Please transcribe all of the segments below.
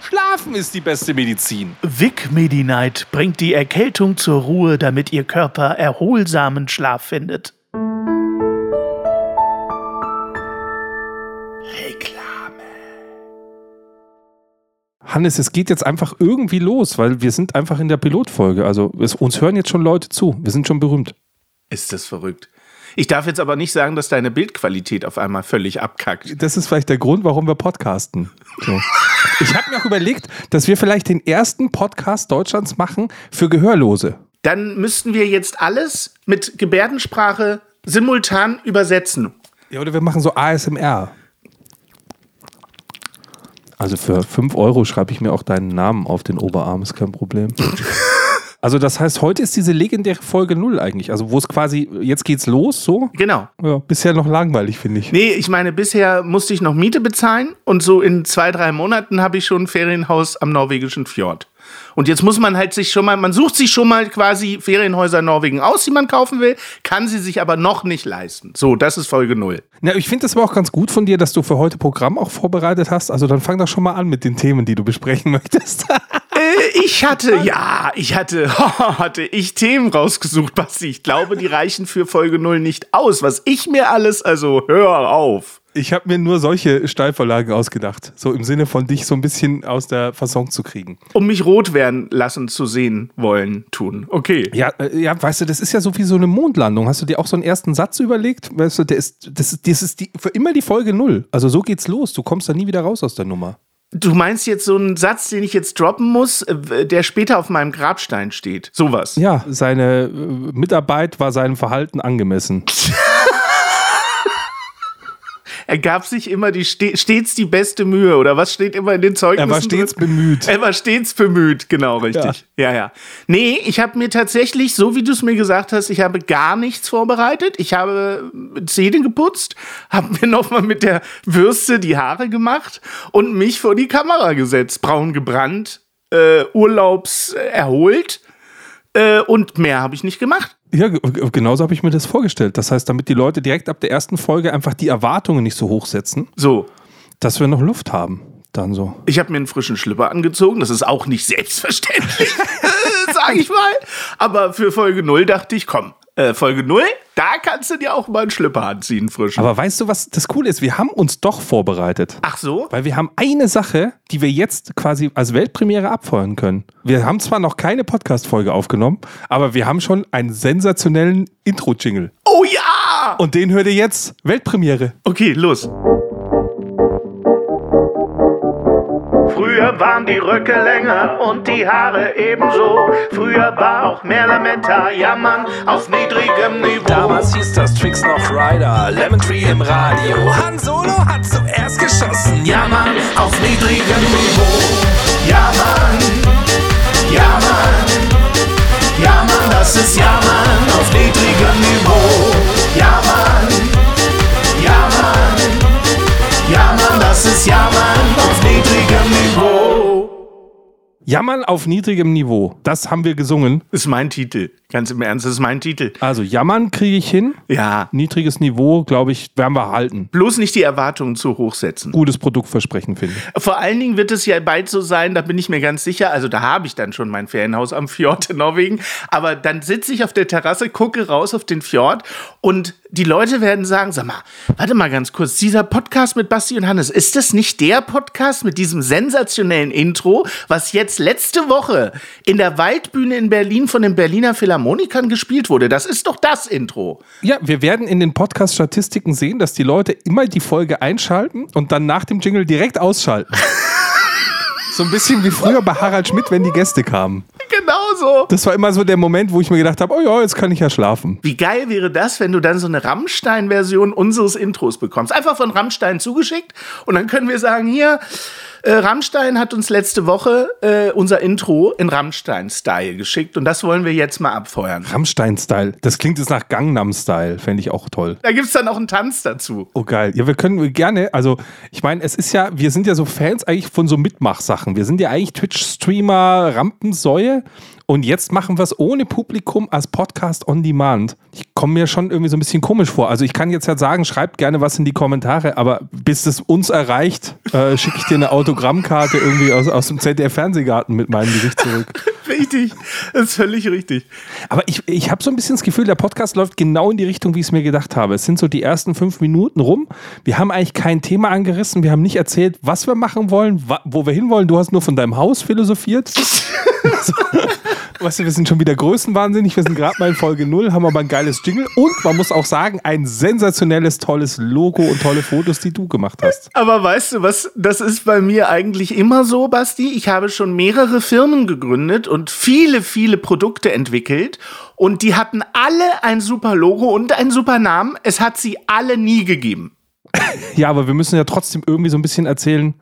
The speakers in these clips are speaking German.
Schlafen ist die beste Medizin. Vic Medi-Night bringt die Erkältung zur Ruhe, damit Ihr Körper erholsamen Schlaf findet. Reklame. Hannes, es geht jetzt einfach irgendwie los, weil wir sind einfach in der Pilotfolge. Also es, uns hören jetzt schon Leute zu. Wir sind schon berühmt. Ist das verrückt? Ich darf jetzt aber nicht sagen, dass deine Bildqualität auf einmal völlig abkackt. Das ist vielleicht der Grund, warum wir podcasten. So. Ich habe mir auch überlegt, dass wir vielleicht den ersten Podcast Deutschlands machen für Gehörlose. Dann müssten wir jetzt alles mit Gebärdensprache simultan übersetzen. Ja, oder wir machen so ASMR. Also für 5 Euro schreibe ich mir auch deinen Namen auf den Oberarm, ist kein Problem. Also das heißt, heute ist diese legendäre Folge null eigentlich. Also wo es quasi, jetzt geht's los, so? Genau. Ja, bisher noch langweilig, finde ich. Nee, ich meine, bisher musste ich noch Miete bezahlen und so in zwei, drei Monaten habe ich schon ein Ferienhaus am norwegischen Fjord. Und jetzt muss man halt sich schon mal, man sucht sich schon mal quasi Ferienhäuser in Norwegen aus, die man kaufen will, kann sie sich aber noch nicht leisten. So, das ist Folge null. Na, ich finde das aber auch ganz gut von dir, dass du für heute Programm auch vorbereitet hast. Also dann fang doch schon mal an mit den Themen, die du besprechen möchtest. Äh, ich hatte, ja, ich hatte, hatte ich Themen rausgesucht, Basti. Ich glaube, die reichen für Folge 0 nicht aus. Was ich mir alles, also hör auf. Ich habe mir nur solche Steilvorlagen ausgedacht. So im Sinne von dich so ein bisschen aus der Fasson zu kriegen. Um mich rot werden lassen zu sehen wollen, tun. Okay. Ja, äh, ja, weißt du, das ist ja so wie so eine Mondlandung. Hast du dir auch so einen ersten Satz überlegt? Weißt du, der ist, das, ist, das ist die, für immer die Folge null. Also so geht's los. Du kommst da nie wieder raus aus der Nummer. Du meinst jetzt so einen Satz, den ich jetzt droppen muss, äh, der später auf meinem Grabstein steht. Sowas. Ja, seine äh, Mitarbeit war seinem Verhalten angemessen. er gab sich immer die stets die beste Mühe oder was steht immer in den Zeugnissen? Er war stets drin? bemüht. Er war stets bemüht, genau richtig. Ja, ja. ja. Nee, ich habe mir tatsächlich, so wie du es mir gesagt hast, ich habe gar nichts vorbereitet. Ich habe Zähne geputzt, habe mir nochmal mit der Würste die Haare gemacht und mich vor die Kamera gesetzt, braun gebrannt, äh, Urlaubs erholt äh, und mehr habe ich nicht gemacht. Ja, genauso habe ich mir das vorgestellt. Das heißt, damit die Leute direkt ab der ersten Folge einfach die Erwartungen nicht so hoch setzen. So. Dass wir noch Luft haben. Dann so. Ich habe mir einen frischen Schlipper angezogen. Das ist auch nicht selbstverständlich, sage ich mal. Aber für Folge 0 dachte ich, komm, äh, Folge 0, da kannst du dir auch mal einen Schlipper anziehen, frisch. Aber weißt du, was das Coole ist? Wir haben uns doch vorbereitet. Ach so? Weil wir haben eine Sache, die wir jetzt quasi als Weltpremiere abfeuern können. Wir haben zwar noch keine Podcast-Folge aufgenommen, aber wir haben schon einen sensationellen Intro-Jingle. Oh ja! Und den hört ihr jetzt. Weltpremiere. Okay, los. Früher waren die Röcke länger und die Haare ebenso. Früher war auch mehr Lametta, jammern auf niedrigem Niveau. Damals hieß das Tricks noch Rider, Lemon Tree im Radio. Han Solo hat zuerst geschossen, jammern auf niedrigem Niveau. Ja Mann, ja Mann, ja Mann, das ist ja Mann auf niedrigem Niveau. Jammern auf niedrigem Niveau. Das haben wir gesungen. Ist mein Titel. Ganz im Ernst, das ist mein Titel. Also Jammern kriege ich hin. Ja. Niedriges Niveau, glaube ich, werden wir halten. Bloß nicht die Erwartungen zu hoch setzen. Gutes Produktversprechen, finde ich. Vor allen Dingen wird es ja bald so sein, da bin ich mir ganz sicher, also da habe ich dann schon mein Ferienhaus am Fjord in Norwegen, aber dann sitze ich auf der Terrasse, gucke raus auf den Fjord und die Leute werden sagen, sag mal, warte mal ganz kurz, dieser Podcast mit Basti und Hannes, ist das nicht der Podcast mit diesem sensationellen Intro, was jetzt letzte Woche in der Waldbühne in Berlin von den Berliner Philharmonikern gespielt wurde? Das ist doch das Intro. Ja, wir werden in den Podcast-Statistiken sehen, dass die Leute immer die Folge einschalten und dann nach dem Jingle direkt ausschalten. so ein bisschen wie früher bei Harald Schmidt, wenn die Gäste kamen. Genau so. Das war immer so der Moment, wo ich mir gedacht habe, oh ja, jetzt kann ich ja schlafen. Wie geil wäre das, wenn du dann so eine Rammstein-Version unseres Intros bekommst? Einfach von Rammstein zugeschickt und dann können wir sagen, hier, Äh, Rammstein hat uns letzte Woche äh, unser Intro in Rammstein-Style geschickt und das wollen wir jetzt mal abfeuern. Rammstein-Style. Das klingt jetzt nach Gangnam-Style. Fände ich auch toll. Da gibt's dann auch einen Tanz dazu. Oh geil. Ja, wir können gerne, also ich meine, es ist ja, wir sind ja so Fans eigentlich von so Mitmachsachen. Wir sind ja eigentlich Twitch-Streamer, Rampensäue und jetzt machen wir es ohne Publikum als Podcast on Demand. Ich komme mir schon irgendwie so ein bisschen komisch vor. Also ich kann jetzt halt sagen, schreibt gerne was in die Kommentare, aber bis es uns erreicht, äh, schicke ich dir eine Autogrammkarte irgendwie aus, aus dem ZDF-Fernsehgarten mit meinem Gesicht zurück. Richtig, das ist völlig richtig. Aber ich, ich habe so ein bisschen das Gefühl, der Podcast läuft genau in die Richtung, wie ich es mir gedacht habe. Es sind so die ersten fünf Minuten rum. Wir haben eigentlich kein Thema angerissen. Wir haben nicht erzählt, was wir machen wollen, wo wir hinwollen. Du hast nur von deinem Haus philosophiert. so. Weißt du, wir sind schon wieder größenwahnsinnig. Wir sind gerade mal in Folge 0, haben aber ein geiles Jingle und man muss auch sagen, ein sensationelles, tolles Logo und tolle Fotos, die du gemacht hast. Aber weißt du was, das ist bei mir eigentlich immer so, Basti. Ich habe schon mehrere Firmen gegründet und viele, viele Produkte entwickelt und die hatten alle ein super Logo und einen super Namen. Es hat sie alle nie gegeben. Ja, aber wir müssen ja trotzdem irgendwie so ein bisschen erzählen,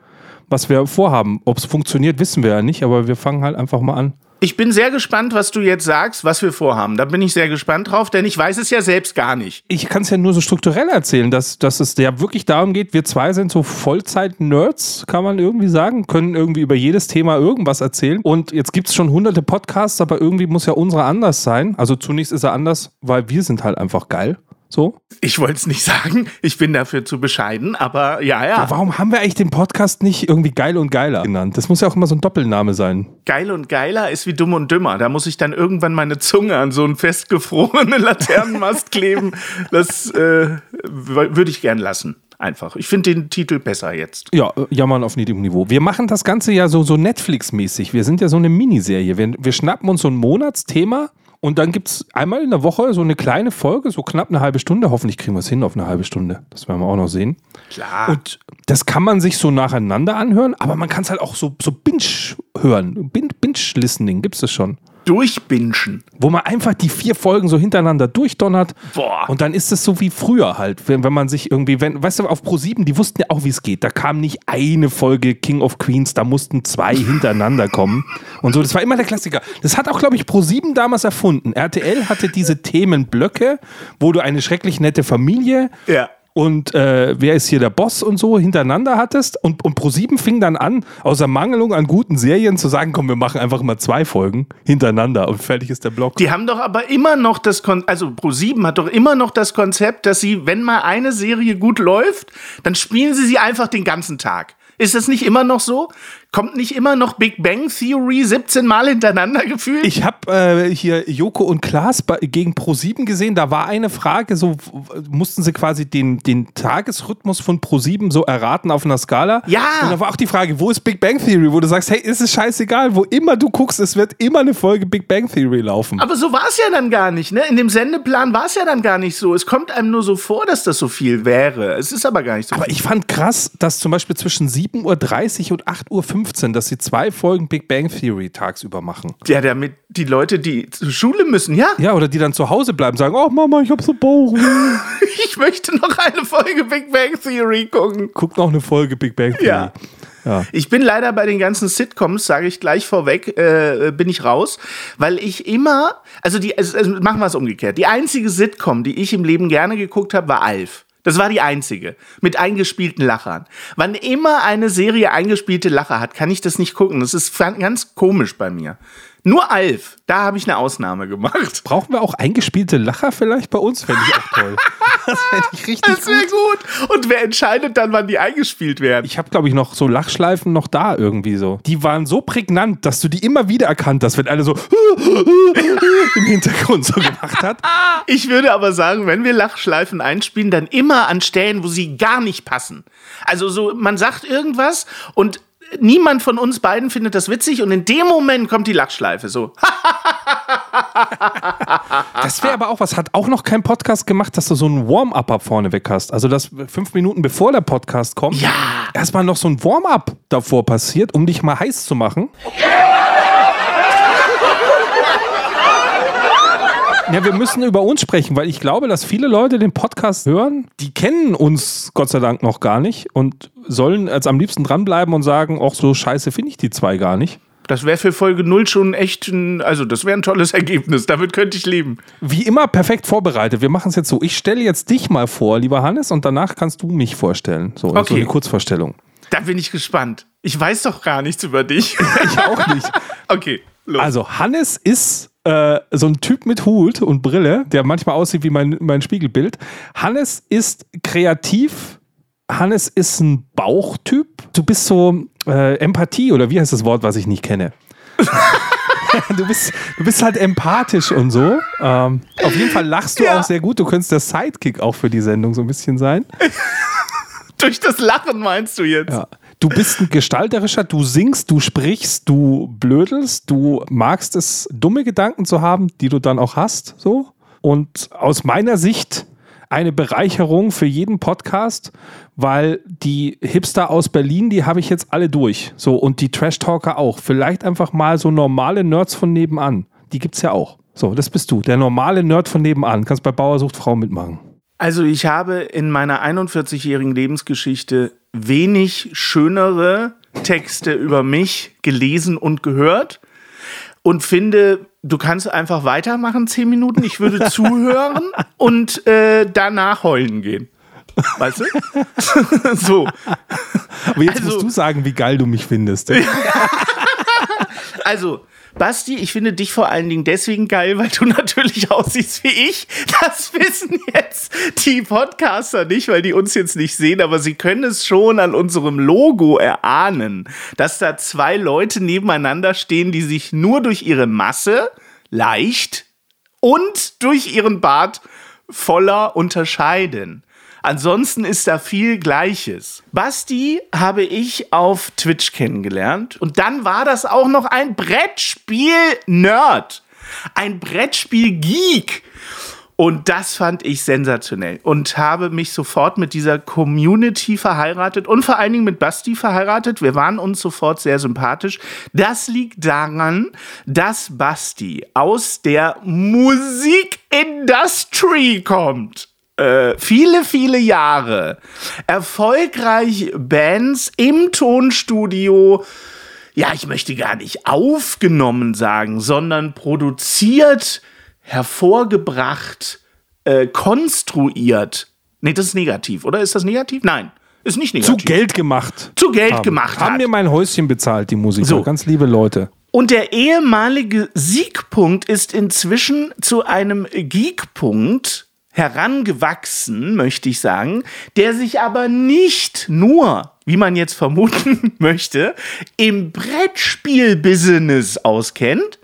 was wir vorhaben. Ob es funktioniert, wissen wir ja nicht, aber wir fangen halt einfach mal an. Ich bin sehr gespannt, was du jetzt sagst, was wir vorhaben. Da bin ich sehr gespannt drauf, denn ich weiß es ja selbst gar nicht. Ich kann es ja nur so strukturell erzählen, dass, dass es ja wirklich darum geht, wir zwei sind so Vollzeit-Nerds, kann man irgendwie sagen, können irgendwie über jedes Thema irgendwas erzählen. Und jetzt gibt es schon hunderte Podcasts, aber irgendwie muss ja unsere anders sein. Also zunächst ist er anders, weil wir sind halt einfach geil. So? Ich wollte es nicht sagen, ich bin dafür zu bescheiden, aber ja, ja, ja. Warum haben wir eigentlich den Podcast nicht irgendwie geil und geiler genannt? Das muss ja auch immer so ein Doppelname sein. Geil und geiler ist wie dumm und dümmer. Da muss ich dann irgendwann meine Zunge an so einen festgefrorenen Laternenmast kleben. Das äh, würde ich gern lassen einfach. Ich finde den Titel besser jetzt. Ja, äh, jammern auf niedrigem Niveau. Wir machen das Ganze ja so, so Netflix-mäßig. Wir sind ja so eine Miniserie. Wir, wir schnappen uns so ein Monatsthema und dann gibt es einmal in der Woche so eine kleine Folge, so knapp eine halbe Stunde. Hoffentlich kriegen wir es hin auf eine halbe Stunde. Das werden wir auch noch sehen. Klar. Und das kann man sich so nacheinander anhören, aber man kann es halt auch so, so binge hören. Binge-Listening gibt es das schon durchbingen. Wo man einfach die vier Folgen so hintereinander durchdonnert. Boah. Und dann ist es so wie früher halt, wenn, wenn man sich irgendwie, wenn, weißt du, auf Pro7, die wussten ja auch, wie es geht. Da kam nicht eine Folge King of Queens, da mussten zwei hintereinander kommen. Und so, das war immer der Klassiker. Das hat auch, glaube ich, Pro7 damals erfunden. RTL hatte diese Themenblöcke, wo du eine schrecklich nette Familie ja und äh, wer ist hier der Boss und so hintereinander hattest. Und, und Pro7 fing dann an, aus Ermangelung an guten Serien zu sagen, komm, wir machen einfach mal zwei Folgen hintereinander und fertig ist der Block. Die haben doch aber immer noch das Kon also Pro7 hat doch immer noch das Konzept, dass sie, wenn mal eine Serie gut läuft, dann spielen sie sie einfach den ganzen Tag. Ist das nicht immer noch so? Kommt nicht immer noch Big Bang Theory 17 Mal hintereinander gefühlt? Ich habe äh, hier Joko und Klaas gegen Pro7 gesehen. Da war eine Frage, so mussten sie quasi den, den Tagesrhythmus von Pro7 so erraten auf einer Skala. Ja. Und da war auch die Frage, wo ist Big Bang Theory? Wo du sagst, hey, ist es scheißegal, wo immer du guckst, es wird immer eine Folge Big Bang Theory laufen. Aber so war es ja dann gar nicht, ne? In dem Sendeplan war es ja dann gar nicht so. Es kommt einem nur so vor, dass das so viel wäre. Es ist aber gar nicht so aber viel. ich fand krass, dass zum Beispiel zwischen 7.30 Uhr und 8.15 Uhr dass sie zwei Folgen Big Bang Theory tagsüber machen. Ja, damit die Leute, die zur Schule müssen, ja? Ja, oder die dann zu Hause bleiben, sagen, oh Mama, ich hab so Bauch. ich möchte noch eine Folge Big Bang Theory gucken. Guck noch eine Folge Big Bang Theory. Ja. Ja. Ich bin leider bei den ganzen Sitcoms, sage ich gleich vorweg, äh, bin ich raus, weil ich immer, also die, also machen wir es umgekehrt. Die einzige Sitcom, die ich im Leben gerne geguckt habe, war Alf. Das war die einzige. Mit eingespielten Lachern. Wann immer eine Serie eingespielte Lacher hat, kann ich das nicht gucken. Das ist ganz komisch bei mir. Nur Alf, da habe ich eine Ausnahme gemacht. Brauchen wir auch eingespielte Lacher vielleicht bei uns? Fände ich auch toll. Das fände ich richtig das gut. gut. Und wer entscheidet dann, wann die eingespielt werden? Ich habe, glaube ich, noch so Lachschleifen noch da irgendwie so. Die waren so prägnant, dass du die immer wieder erkannt hast, wenn alle so im Hintergrund so gemacht hat. Ich würde aber sagen, wenn wir Lachschleifen einspielen, dann immer an Stellen, wo sie gar nicht passen. Also so, man sagt irgendwas und niemand von uns beiden findet das witzig und in dem Moment kommt die Lachschleife so. das wäre aber auch was. Hat auch noch kein Podcast gemacht, dass du so einen Warm-Up vorne weg hast. Also, dass fünf Minuten bevor der Podcast kommt, ja. erstmal noch so ein Warm-Up davor passiert, um dich mal heiß zu machen. Ja, wir müssen über uns sprechen, weil ich glaube, dass viele Leute den Podcast hören, die kennen uns Gott sei Dank noch gar nicht und sollen jetzt am liebsten dranbleiben und sagen, ach, so scheiße finde ich die zwei gar nicht. Das wäre für Folge 0 schon echt ein, also das wäre ein tolles Ergebnis. Damit könnte ich leben. Wie immer perfekt vorbereitet. Wir machen es jetzt so. Ich stelle jetzt dich mal vor, lieber Hannes, und danach kannst du mich vorstellen. So, so Okay. eine Kurzvorstellung. Da bin ich gespannt. Ich weiß doch gar nichts über dich. Ich auch nicht. okay, los. Also, Hannes ist äh, so ein Typ mit Hut und Brille, der manchmal aussieht wie mein, mein Spiegelbild. Hannes ist kreativ. Hannes ist ein Bauchtyp. Du bist so äh, Empathie oder wie heißt das Wort, was ich nicht kenne? du, bist, du bist halt empathisch und so. Ähm, auf jeden Fall lachst du Ja. auch sehr gut. Du könntest der Sidekick auch für die Sendung so ein bisschen sein. Durch das Lachen meinst du jetzt? Ja. Du bist ein gestalterischer, du singst, du sprichst, du blödelst, du magst es, dumme Gedanken zu haben, die du dann auch hast, so. Und aus meiner Sicht eine Bereicherung für jeden Podcast, weil die Hipster aus Berlin, die habe ich jetzt alle durch. So, und die Trash-Talker auch. Vielleicht einfach mal so normale Nerds von nebenan. Die gibt's ja auch. So, das bist du. Der normale Nerd von nebenan. Kannst bei Bauer sucht Frau mitmachen. Also ich habe in meiner 41-jährigen Lebensgeschichte wenig schönere Texte über mich gelesen und gehört und finde, du kannst einfach weitermachen, zehn Minuten. Ich würde zuhören und äh, danach heulen gehen. Weißt du? so. Aber jetzt Also- musst du sagen, wie geil du mich findest. Also, Basti, ich finde dich vor allen Dingen deswegen geil, weil du natürlich aussiehst wie ich. Das wissen jetzt die Podcaster nicht, weil die uns jetzt nicht sehen, aber sie können es schon an unserem Logo erahnen, dass da zwei Leute nebeneinander stehen, die sich nur durch ihre Masse leicht und durch ihren Bart voller unterscheiden. Ansonsten ist da viel Gleiches. Basti habe ich auf Twitch kennengelernt und dann war das auch noch ein Brettspiel-Nerd. Ein Brettspiel-Geek. Und das fand ich sensationell und habe mich sofort mit dieser Community verheiratet und vor allen Dingen mit Basti verheiratet. Wir waren uns sofort sehr sympathisch. Das liegt daran, dass Basti aus der Musikindustrie kommt. Äh, viele, viele Jahre erfolgreich Bands im Tonstudio ja, ich möchte gar nicht aufgenommen sagen, sondern produziert, hervorgebracht, äh, konstruiert. Nee, das ist negativ, oder? Ist das negativ? Nein, ist nicht Zu negativ. Geld gemacht. Zu Geld haben. gemacht Haben hat. mir mein Häuschen bezahlt, die Musiker. So. Ganz liebe Leute. Und der ehemalige Siegpunkt ist inzwischen zu einem Geekpunkt herangewachsen, möchte ich sagen, der sich aber nicht nur, wie man jetzt vermuten möchte, im Brettspiel-Business auskennt,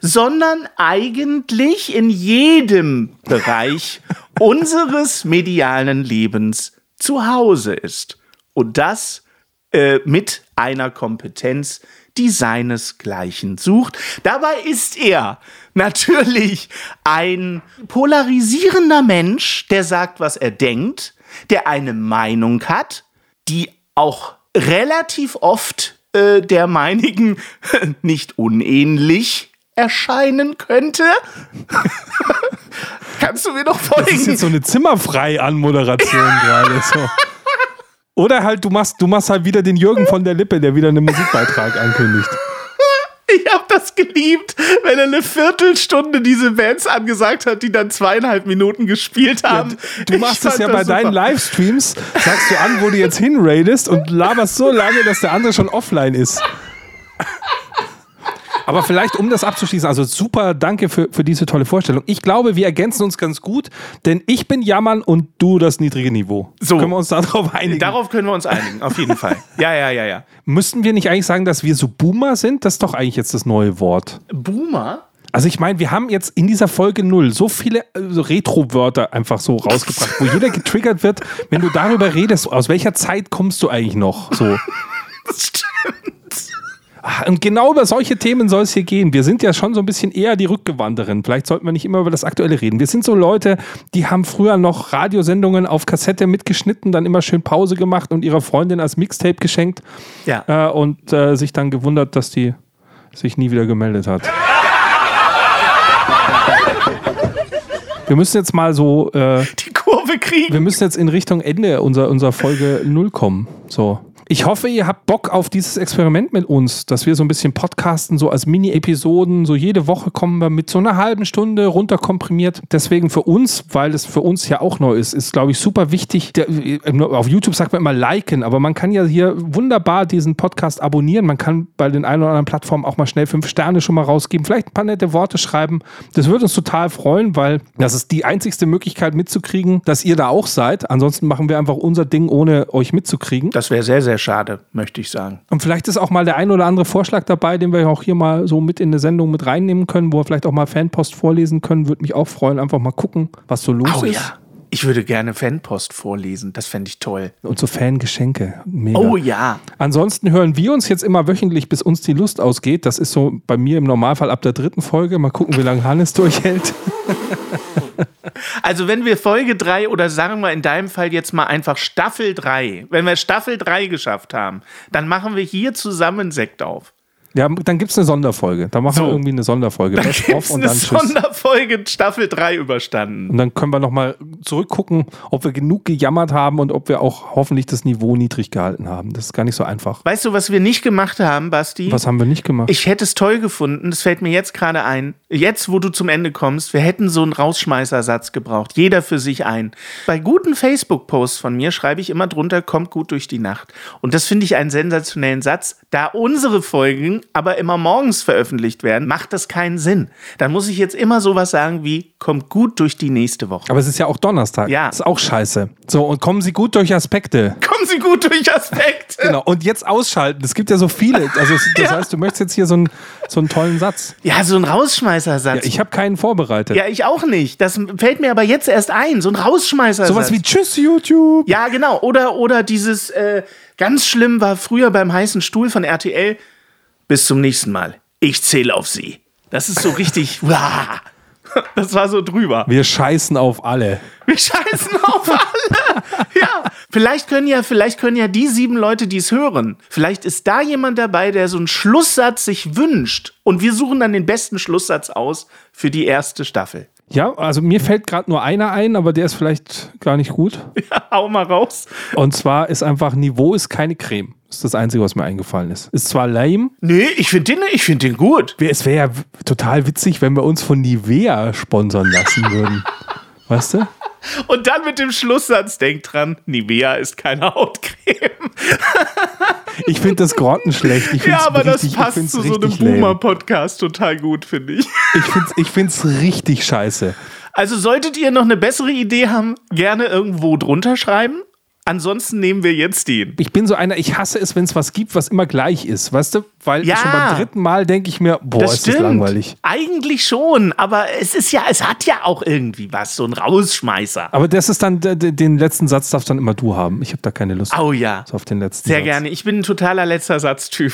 sondern eigentlich in jedem Bereich unseres medialen Lebens zu Hause ist. Und das äh, mit einer Kompetenz, die seinesgleichen sucht. Dabei ist er natürlich ein polarisierender Mensch, der sagt, was er denkt, der eine Meinung hat, die auch relativ oft äh, der meinigen nicht unähnlich erscheinen könnte. Kannst du mir noch Das ist folgen? jetzt so eine Zimmerfrei-Anmoderation gerade. So. Oder halt, du machst, du machst halt wieder den Jürgen von der Lippe, der wieder einen Musikbeitrag ankündigt. Ich habe das geliebt, wenn er eine Viertelstunde diese Bands angesagt hat, die dann zweieinhalb Minuten gespielt haben. Du Ich machst es ja bei super. deinen Livestreams, sagst du an, wo du jetzt hinraidest und laberst so lange, dass der andere schon offline ist. Aber vielleicht, um das abzuschließen, also super, danke für, für diese tolle Vorstellung. Ich glaube, wir ergänzen uns ganz gut, denn ich bin Jammern und du das niedrige Niveau. So. Können wir uns darauf einigen? Darauf können wir uns einigen, auf jeden Fall. Ja, ja, ja, ja. Müssten wir nicht eigentlich sagen, dass wir so Boomer sind? Das ist doch eigentlich jetzt das neue Wort. Boomer? Also ich meine, wir haben jetzt in dieser Folge null so viele äh, Retro-Wörter einfach so rausgebracht, wo jeder getriggert wird, wenn du darüber redest, aus welcher Zeit kommst du eigentlich noch? So. Das stimmt. Und genau über solche Themen soll es hier gehen. Wir sind ja schon so ein bisschen eher die Rückgewanderen. Vielleicht sollten wir nicht immer über das Aktuelle reden. Wir sind so Leute, die haben früher noch Radiosendungen auf Kassette mitgeschnitten, dann immer schön Pause gemacht und ihrer Freundin als Mixtape geschenkt Ja. äh, und äh, sich dann gewundert, dass die sich nie wieder gemeldet hat. wir müssen jetzt mal so, äh, die Kurve kriegen. wir müssen jetzt in Richtung Ende unserer, unserer Folge 0 kommen. So. Ich hoffe, ihr habt Bock auf dieses Experiment mit uns, dass wir so ein bisschen podcasten, so als Mini-Episoden. So jede Woche kommen wir mit so einer halben Stunde runterkomprimiert. Deswegen für uns, weil es für uns ja auch neu ist, ist, glaube ich, super wichtig. Der, auf YouTube sagt man immer liken, aber man kann ja hier wunderbar diesen Podcast abonnieren. Man kann bei den ein oder anderen Plattformen auch mal schnell fünf Sterne schon mal rausgeben, vielleicht ein paar nette Worte schreiben. Das würde uns total freuen, weil das ist die einzigste Möglichkeit mitzukriegen, dass ihr da auch seid. Ansonsten machen wir einfach unser Ding, ohne euch mitzukriegen. Das wäre sehr, sehr schade, möchte ich sagen. Und vielleicht ist auch mal der ein oder andere Vorschlag dabei, den wir auch hier mal so mit in eine Sendung mit reinnehmen können, wo wir vielleicht auch mal Fanpost vorlesen können. Würde mich auch freuen. Einfach mal gucken, was so los Oh ist. ja. Ich würde gerne Fanpost vorlesen. Das fände ich toll. Und so Fangeschenke. Mega. Oh ja. Ansonsten hören wir uns jetzt immer wöchentlich, bis uns die Lust ausgeht. Das ist so bei mir im Normalfall ab der dritten Folge. Mal gucken, wie lange Hannes durchhält. Also wenn wir Folge 3 oder sagen wir in deinem Fall jetzt mal einfach Staffel 3, wenn wir Staffel 3 geschafft haben, dann machen wir hier zusammen Sekt auf. Ja, dann gibt es eine Sonderfolge. Da machen So. wir irgendwie eine Sonderfolge. Dann Best gibt of es und eine dann. Sonderfolge Staffel 3 überstanden. Und dann können wir nochmal zurückgucken, ob wir genug gejammert haben und ob wir auch hoffentlich das Niveau niedrig gehalten haben. Das ist gar nicht so einfach. Weißt du, was wir nicht gemacht haben, Basti? Was haben wir nicht gemacht? Ich hätte es toll gefunden, das fällt mir jetzt gerade ein. Jetzt, wo du zum Ende kommst, wir hätten so einen Rausschmeißersatz gebraucht. Jeder für sich ein. Bei guten Facebook-Posts von mir schreibe ich immer drunter, kommt gut durch die Nacht. Und das finde ich einen sensationellen Satz. Da unsere Folgen aber immer morgens veröffentlicht werden, macht das keinen Sinn. Dann muss ich jetzt immer sowas sagen wie, kommt gut durch die nächste Woche. Aber es ist ja auch Donnerstag. Ja. Ist auch scheiße. So, und kommen Sie gut durch Aspekte. Kommen Sie gut durch Aspekte. Genau. Und jetzt ausschalten. Es gibt ja so viele. Also, das heißt, du möchtest jetzt hier so einen, so einen tollen Satz. Ja, so ein Ja, Rausschmeißersatz. ich habe keinen vorbereitet. Ja, ich auch nicht. Das fällt mir aber jetzt erst ein. So ein Rausschmeißersatz. Sowas wie Tschüss, YouTube. Ja, genau. Oder, oder dieses, äh, ganz schlimm war früher beim heißen Stuhl von RTL. Bis zum nächsten Mal. Ich zähle auf Sie. Das ist so richtig. Das war so drüber. Wir scheißen auf alle. Wir scheißen auf alle. Ja. Vielleicht können ja, vielleicht können ja die sieben Leute, die es hören, vielleicht ist da jemand dabei, der so einen Schlusssatz sich wünscht. Und wir suchen dann den besten Schlusssatz aus für die erste Staffel. Ja, also mir fällt gerade nur einer ein, aber der ist vielleicht gar nicht gut. Ja, hau mal raus. Und zwar ist einfach Niveau ist keine Creme. Ist das Einzige, was mir eingefallen ist. Ist zwar lame. Nee, ich finde den, ich find den gut. Es wäre ja total witzig, wenn wir uns von Nivea sponsern lassen würden. Weißt du? Und dann mit dem Schlusssatz, denk dran, Nivea ist keine Hautcreme. Ich finde das grottenschlecht. Ja, aber das richtig- ich passt zu so einem. Boomer-Podcast total gut, finde ich. Ich finde es richtig scheiße. Also solltet ihr noch eine bessere Idee haben, gerne irgendwo drunter schreiben. Ansonsten nehmen wir jetzt den. Ich bin so einer, ich hasse es, wenn es was gibt, was immer gleich ist. Weißt du? Weil Ja. schon beim dritten Mal denke ich mir, boah, ist das langweilig. Eigentlich schon, aber es ist ja, es hat ja auch irgendwie was, so ein Rausschmeißer. Aber das ist dann, den letzten Satz darfst dann immer du haben. Ich habe da keine Lust Oh ja. auf den letzten Sehr Satz. gerne. Ich bin ein totaler letzter Satztyp.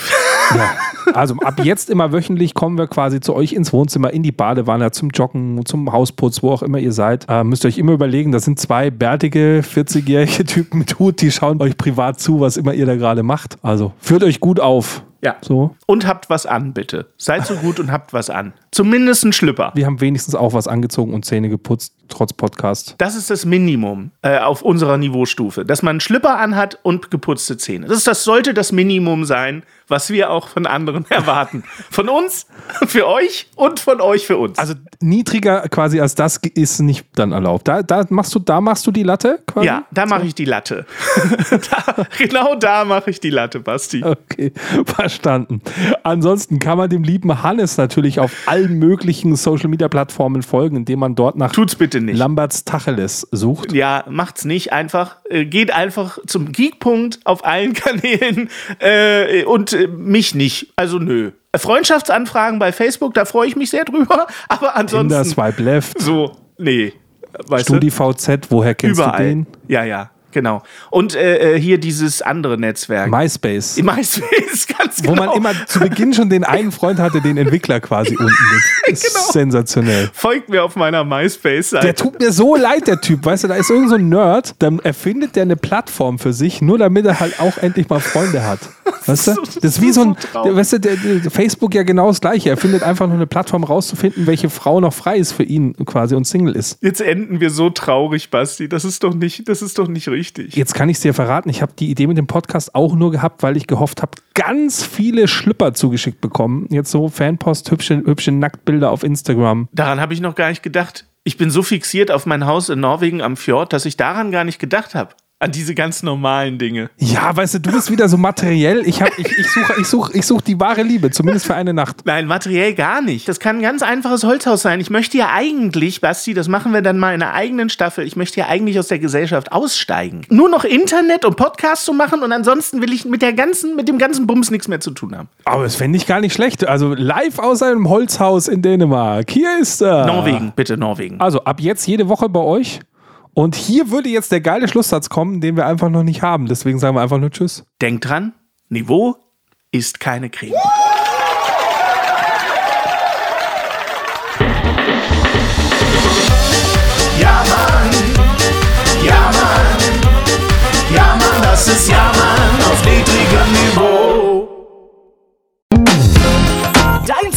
Ja. Also ab jetzt immer wöchentlich kommen wir quasi zu euch ins Wohnzimmer, in die Badewanne, zum Joggen, zum Hausputz, wo auch immer ihr seid. Äh, müsst ihr euch immer überlegen, das sind zwei bärtige, 40-jährige Typen mit Hut, die schauen euch privat zu, was immer ihr da gerade macht. Also führt euch gut auf. Ja. So. Und habt was an, bitte. Seid so gut und habt was an. Zumindest ein Schlüpper. Wir haben wenigstens auch was angezogen und Zähne geputzt, trotz Podcast. Das ist das Minimum äh, auf unserer Niveaustufe, dass man einen Schlüpper anhat und geputzte Zähne. Das, ist, das sollte das Minimum sein, was wir auch von anderen erwarten. Von uns, für euch und von euch für uns. Also niedriger quasi als das ist nicht dann erlaubt. Da, da, machst, du, da machst du die Latte quasi? ja, da mache ich die Latte. da, genau da mache ich die Latte, Basti. Okay, verstanden. Ansonsten kann man dem lieben Hannes natürlich auf allen möglichen Social Media Plattformen folgen, indem man dort nach Tut's bitte nicht. Lamberts Tacheles sucht. Ja, macht's nicht einfach. Äh, geht einfach zum Geekpunkt auf allen Kanälen äh, und äh, mich nicht. Also nö. Freundschaftsanfragen bei Facebook, da freue ich mich sehr drüber. Aber Tinder, ansonsten Swipe Left, so, nee. Weißt du? StudiVZ, woher kennst Überall. du den? Ja, ja. Genau. Und äh, äh, hier dieses andere Netzwerk. MySpace. MySpace, ganz genau. Wo man immer zu Beginn schon den einen Freund hatte, den Entwickler quasi unten mit. Ist Genau. sensationell. Folgt mir auf meiner MySpace-Seite. Der tut mir so leid, der Typ. Weißt du, da ist irgend so ein Nerd, dann erfindet der eine Plattform für sich, nur damit er halt auch endlich mal Freunde hat. Weißt du? Das ist wie so ein, weißt du, der, der Facebook ja genau das Gleiche. Er findet einfach nur eine Plattform rauszufinden, welche Frau noch frei ist für ihn quasi und Single ist. Jetzt enden wir so traurig, Basti. Das ist doch nicht, das ist doch nicht richtig. Jetzt kann ich es dir verraten, ich habe die Idee mit dem Podcast auch nur gehabt, weil ich gehofft habe, ganz viele Schlüpper zugeschickt bekommen. Jetzt so Fanpost, hübsche, hübsche Nacktbilder auf Instagram. Daran habe ich noch gar nicht gedacht. Ich bin so fixiert auf mein Haus in Norwegen am Fjord, dass ich daran gar nicht gedacht habe. An diese ganz normalen Dinge. Ja, weißt du, du bist wieder so materiell. Ich, hab- ich, ich suche ich such, ich such die wahre Liebe, zumindest für eine Nacht. Nein, materiell gar nicht. Das kann ein ganz einfaches Holzhaus sein. Ich möchte ja eigentlich, Basti, das machen wir dann mal in einer eigenen Staffel, ich möchte ja eigentlich aus der Gesellschaft aussteigen. Nur noch Internet und Podcast zu machen und ansonsten will ich mit der ganzen, mit dem ganzen Bums nichts mehr zu tun haben. Aber das fände ich gar nicht schlecht. Also live aus einem Holzhaus in Dänemark. Hier ist er. Norwegen, bitte Norwegen. Also ab jetzt jede Woche bei euch. Und hier würde jetzt der geile Schlusssatz kommen, den wir einfach noch nicht haben. Deswegen sagen wir einfach nur Tschüss. Denk dran, Niveau ist keine Creme. Ja, Mann. Ja, Mann. Ja, Mann, das ist Ja, Mann auf niedrigem Niveau.